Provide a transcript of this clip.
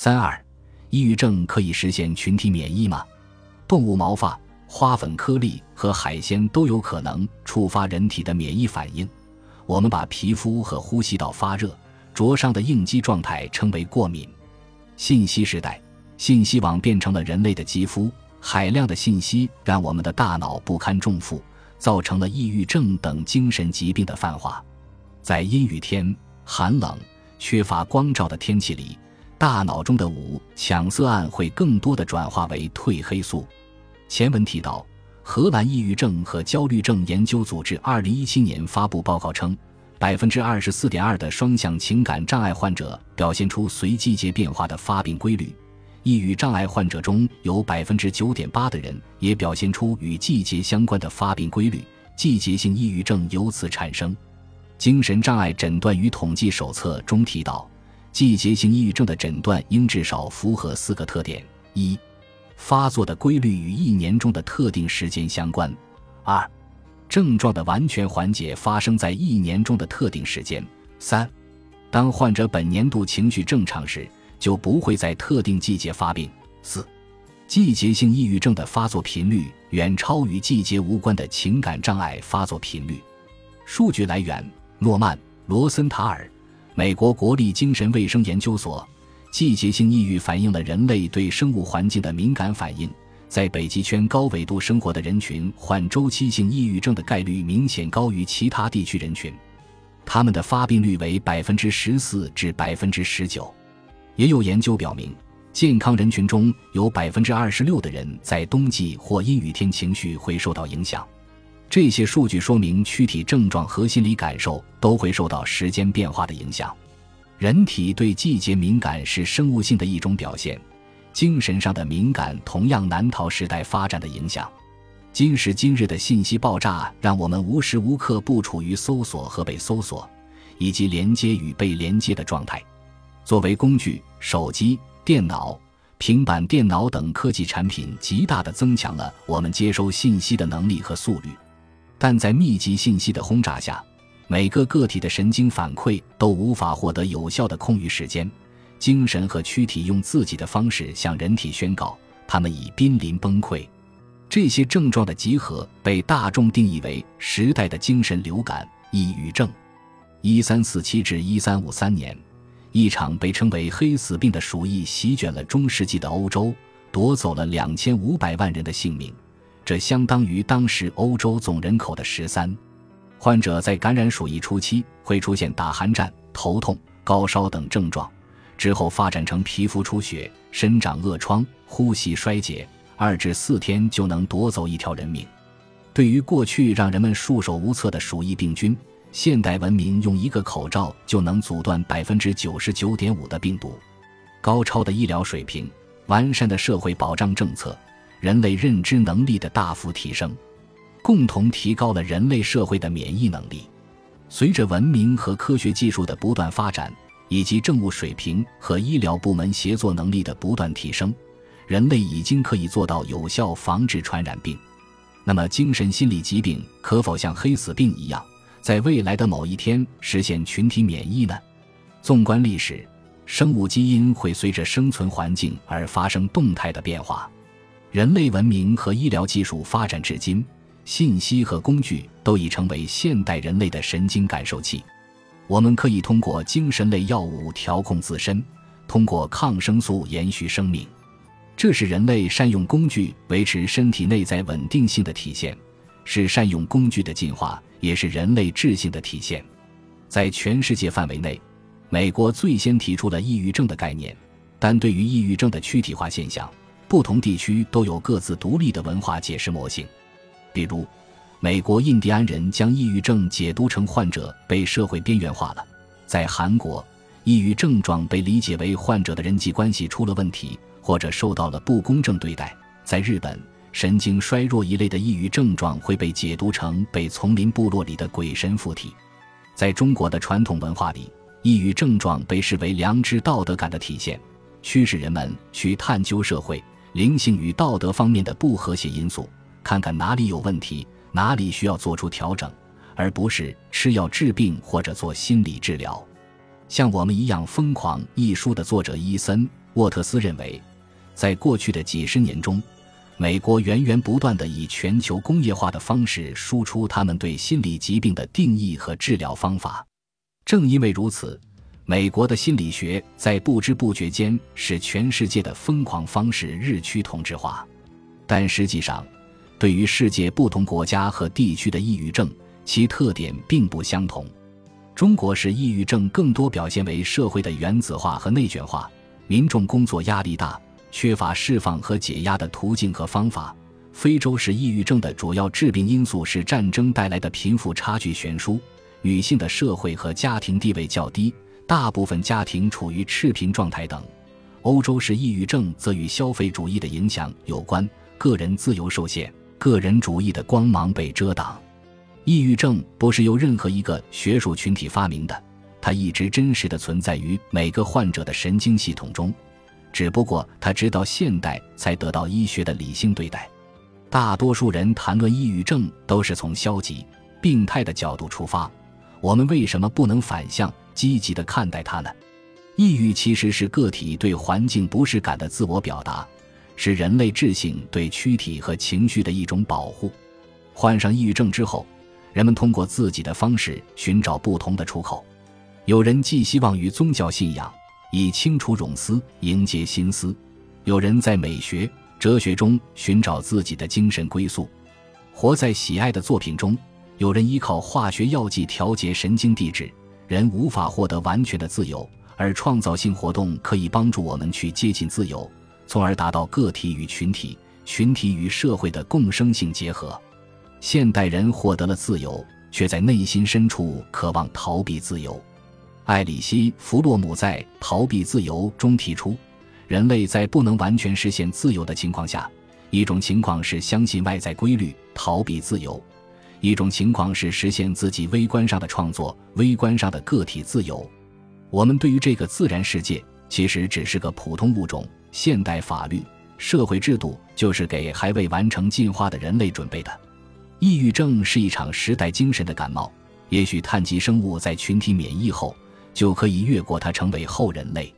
三二，抑郁症可以实现群体免疫吗？动物毛发、花粉颗粒和海鲜都有可能触发人体的免疫反应。我们把皮肤和呼吸道发热、灼伤的应激状态称为过敏。信息时代，信息网变成了人类的肌肤，海量的信息让我们的大脑不堪重负，造成了抑郁症等精神疾病的泛化。在阴雨天、寒冷、缺乏光照的天气里，大脑中的五羟色胺会更多的转化为褪黑素。前文提到。荷兰抑郁症和焦虑症研究组织二零一七年发布报告称，百分之二十四点二的双向情感障碍患者表现出随季节变化的发病规律。抑郁障碍患者中有百分之九点八的人也表现出与季节相关的发病规律，季节性抑郁症由此产生。精神障碍诊断与统计手册中提到，季节性抑郁症的诊断应至少符合四个特点：一。发作的规律与一年中的特定时间相关。二，症状的完全缓解发生在一年中的特定时间。三，当患者本年度情绪正常时，就不会在特定季节发病。四，季节性抑郁症的发作频率远超与季节无关的情感障碍发作频率。数据来源：诺曼·罗森塔尔，美国国立精神卫生研究所。季节性抑郁反映了人类对生物环境的敏感反应。在北极圈高纬度生活的人群，患周期性抑郁症的概率明显高于其他地区人群，他们的发病率为百分之十四至百分之十九。也有研究表明，健康人群中有百分之二十六的人在冬季或阴雨天情绪会受到影响。这些数据说明，躯体症状和心理感受都会受到时间变化的影响。人体对季节敏感是生物性的一种表现，精神上的敏感同样难逃时代发展的影响。今时今日的信息爆炸，让我们无时无刻不处于搜索和被搜索，以及连接与被连接的状态。作为工具，手机、电脑、平板电脑等科技产品极大地增强了我们接收信息的能力和速率，但在密集信息的轰炸下。每个个体的神经反馈都无法获得有效的空余时间，精神和躯体用自己的方式向人体宣告，他们已濒临崩溃。这些症状的集合被大众定义为时代的精神流感——抑郁症。一三四七至一三五三年，一场被称为“黑死病”的鼠疫席卷了中世纪的欧洲，夺走了两千五百万人的性命，这相当于当时欧洲总人口的十三。患者在感染鼠疫初期会出现打寒战、头痛、高烧等症状，之后发展成皮肤出血、身长恶疮、呼吸衰竭，二至四天就能夺走一条人命。对于过去让人们束手无策的鼠疫病菌，现代文明用一个口罩就能阻断百分之九十九点五的病毒。高超的医疗水平、完善的社会保障政策、人类认知能力的大幅提升。共同提高了人类社会的免疫能力。随着文明和科学技术的不断发展，以及政务水平和医疗部门协作能力的不断提升，人类已经可以做到有效防治传染病。那么，精神心理疾病可否像黑死病一样，在未来的某一天实现群体免疫呢？纵观历史，生物基因会随着生存环境而发生动态的变化。人类文明和医疗技术发展至今。信息和工具都已成为现代人类的神经感受器，我们可以通过精神类药物调控自身，通过抗生素延续生命，这是人类善用工具维持身体内在稳定性的体现，是善用工具的进化，也是人类智性的体现。在全世界范围内，美国最先提出了抑郁症的概念，但对于抑郁症的躯体化现象，不同地区都有各自独立的文化解释模型。比如，美国印第安人将抑郁症解读成患者被社会边缘化了；在韩国，抑郁症状被理解为患者的人际关系出了问题，或者受到了不公正对待；在日本，神经衰弱一类的抑郁症状会被解读成被丛林部落里的鬼神附体；在中国的传统文化里，抑郁症状被视为良知道德感的体现，驱使人们去探究社会灵性与道德方面的不和谐因素。看看哪里有问题，哪里需要做出调整，而不是吃药治病或者做心理治疗。像我们一样疯狂一书的作者伊森沃特斯认为，在过去的几十年中，美国源源不断地以全球工业化的方式输出他们对心理疾病的定义和治疗方法。正因为如此，美国的心理学在不知不觉间使全世界的疯狂方式日趋同质化。但实际上，对于世界不同国家和地区的抑郁症，其特点并不相同。中国是抑郁症更多表现为社会的原子化和内卷化，民众工作压力大，缺乏释放和解压的途径和方法。非洲是抑郁症的主要致病因素是战争带来的贫富差距悬殊，女性的社会和家庭地位较低，大部分家庭处于赤贫状态等。欧洲是抑郁症则与消费主义的影响有关，个人自由受限，个人主义的光芒被遮挡。抑郁症不是由任何一个学术群体发明的，它一直真实的存在于每个患者的神经系统中，只不过它直到现代才得到医学的理性对待。大多数人谈论抑郁症都是从消极、病态的角度出发，我们为什么不能反向积极的看待它呢？抑郁其实是个体对环境不适感的自我表达，是人类智性对躯体和情绪的一种保护。患上抑郁症之后。人们通过自己的方式寻找不同的出口，有人寄希望于宗教信仰，以清除冗思，迎接新思；有人在美学、哲学中寻找自己的精神归宿，活在喜爱的作品中；有人依靠化学药剂调节神经递质。人无法获得完全的自由，而创造性活动可以帮助我们去接近自由，从而达到个体与群体、群体与社会的共生性结合。现代人获得了自由，却在内心深处渴望逃避自由。艾里希·弗洛姆在《逃避自由》中提出，人类在不能完全实现自由的情况下，一种情况是相信外在规律，逃避自由；一种情况是实现自己微观上的创作，微观上的个体自由。我们对于这个自然世界，其实只是个普通物种。现代法律、社会制度就是给还未完成进化的人类准备的。抑郁症是一场时代精神的感冒，也许碳基生物在群体免疫后就可以越过它，成为后人类。